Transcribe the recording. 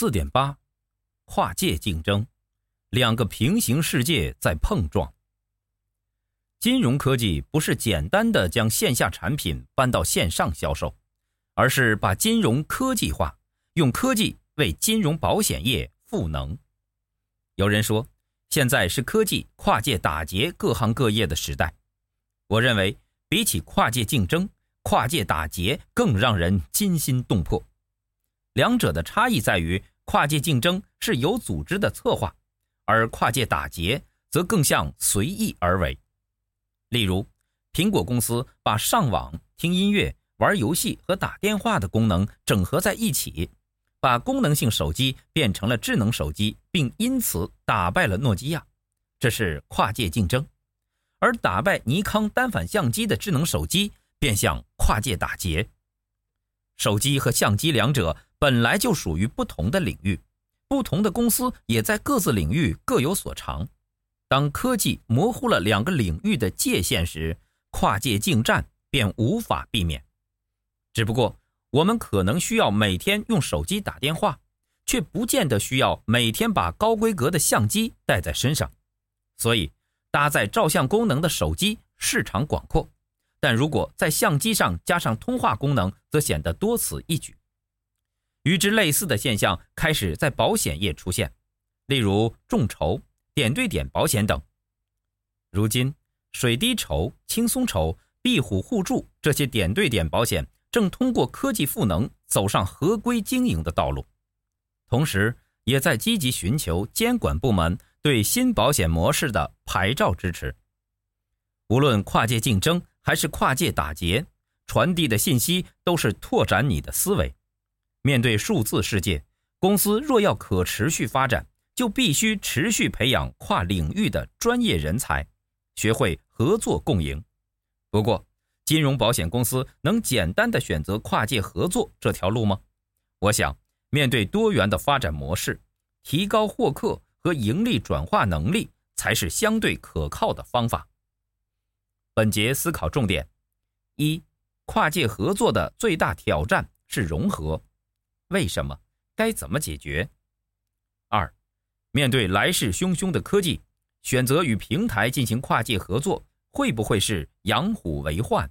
四点八，跨界竞争，两个平行世界在碰撞。金融科技不是简单的将线下产品搬到线上销售，而是把金融科技化，用科技为金融保险业赋能。有人说，现在是科技跨界打劫各行各业的时代。我认为，比起跨界竞争，跨界打劫更让人惊心动魄。两者的差异在于，跨界竞争是有组织的策划，而跨界打劫则更像随意而为。例如，苹果公司把上网、听音乐、玩游戏和打电话的功能整合在一起，把功能性手机变成了智能手机，并因此打败了诺基亚，这是跨界竞争；而打败尼康单反相机的智能手机，变相跨界打劫。手机和相机两者本来就属于不同的领域，不同的公司也在各自领域各有所长。当科技模糊了两个领域的界限时，跨界竞战便无法避免。只不过，我们可能需要每天用手机打电话，却不见得需要每天把高规格的相机带在身上。所以，搭载照相功能的手机市场广阔，但如果在相机上加上通话功能，则显得多此一举。与之类似的现象开始在保险业出现，例如众筹。点对点保险等。如今，水滴筹、轻松筹、壁虎互助这些点对点保险正通过科技赋能走上合规经营的道路，同时也在积极寻求监管部门对新保险模式的牌照支持。无论跨界竞争还是跨界打劫，传递的信息都是拓展你的思维。面对数字世界，公司若要可持续发展，就必须持续培养跨领域的专业人才，学会合作共赢。不过，金融保险公司能简单的选择跨界合作这条路吗？我想，面对多元的发展模式，提高获客和盈利转化能力才是相对可靠的方法。本节思考重点：一、跨界合作的最大挑战是融合，为什么？该怎么解决？二、面对来势汹汹的科技，选择与平台进行跨界合作，会不会是养虎为患？